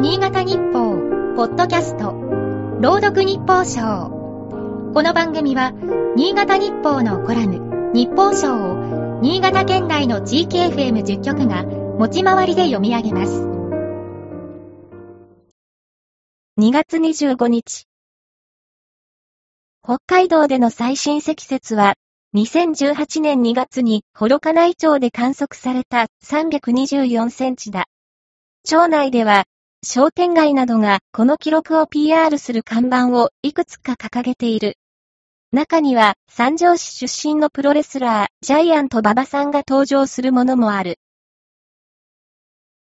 新潟日報、ポッドキャスト、朗読日報賞。この番組は、新潟日報のコラム、日報賞を、新潟県内の地域 FM10 局が、持ち回りで読み上げます。2月25日。北海道での最新積雪は、2018年2月に幌加内町で観測された324センチだ。町内では、商店街などがこの記録を PR する看板をいくつか掲げている。中には、三条市出身のプロレスラー、ジャイアント馬場さんが登場するものもある。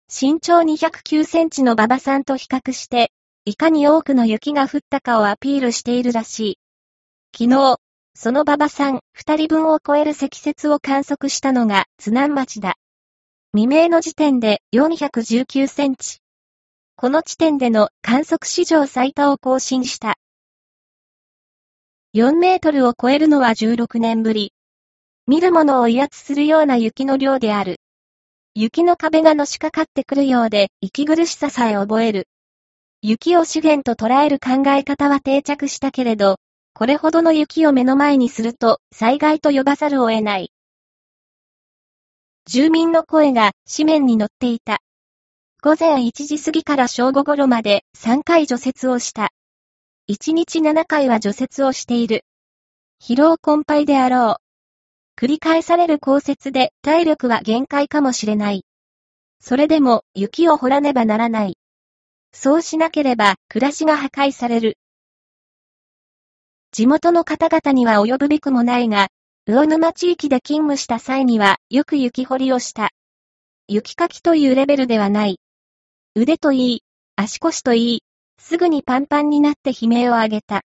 身長209センチの馬場さんと比較して、いかに多くの雪が降ったかをアピールしているらしい。昨日、その馬場さん二人分を超える積雪を観測したのが津南町だ。未明の時点で419センチ。この地点での観測史上最多を更新した。4メートルを超えるのは16年ぶり。見るものを威圧するような雪の量である。雪の壁がのしかかってくるようで息苦しささえ覚える。雪を資源と捉える考え方は定着したけれど、これほどの雪を目の前にすると災害と呼ばざるを得ない。住民の声が紙面に載っていた。午前1時過ぎから正午頃まで3回除雪をした。1日7回は除雪をしている。疲労困憊であろう。繰り返される降雪で体力は限界かもしれない。それでも雪を掘らねばならない。そうしなければ暮らしが破壊される。地元の方々には及ぶべくもないが、魚沼地域で勤務した際にはよく雪掘りをした。雪かきというレベルではない。腕といい、足腰といい、すぐにパンパンになって悲鳴を上げた。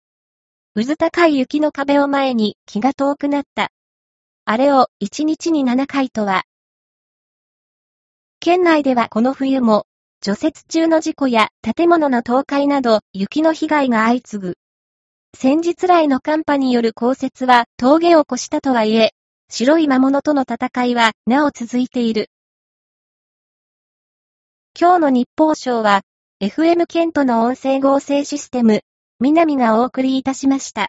うず高い雪の壁を前に気が遠くなった。あれを1日に7回とは。県内ではこの冬も、除雪中の事故や建物の倒壊など雪の被害が相次ぐ。先日来の寒波による降雪は峠を越したとはいえ、白い魔物との戦いはなお続いている。今日の日報賞は、FM ケントの音声合成システム、南がお送りいたしました。